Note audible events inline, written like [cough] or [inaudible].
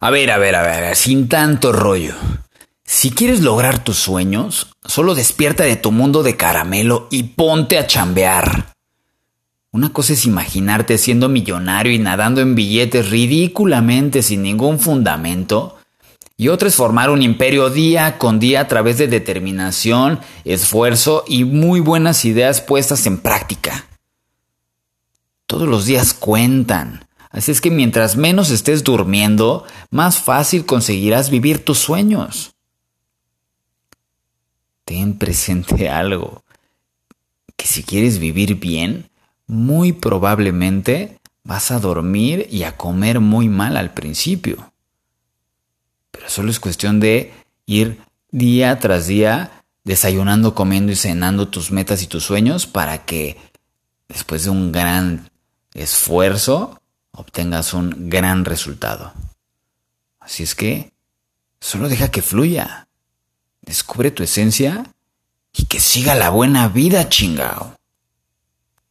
A ver, a ver, a ver, sin tanto rollo. Si quieres lograr tus sueños, solo despierta de tu mundo de caramelo y ponte a chambear. Una cosa es imaginarte siendo millonario y nadando en billetes ridículamente sin ningún fundamento, y otra es formar un imperio día con día a través de determinación, esfuerzo y muy buenas ideas puestas en práctica. Todos los días cuentan, así es que mientras menos estés durmiendo, más fácil conseguirás vivir tus sueños. Ten presente [laughs] algo, que si quieres vivir bien, muy probablemente vas a dormir y a comer muy mal al principio. Pero solo es cuestión de ir día tras día desayunando, comiendo y cenando tus metas y tus sueños para que después de un gran esfuerzo obtengas un gran resultado. Así es que solo deja que fluya. Descubre tu esencia y que siga la buena vida, chingao.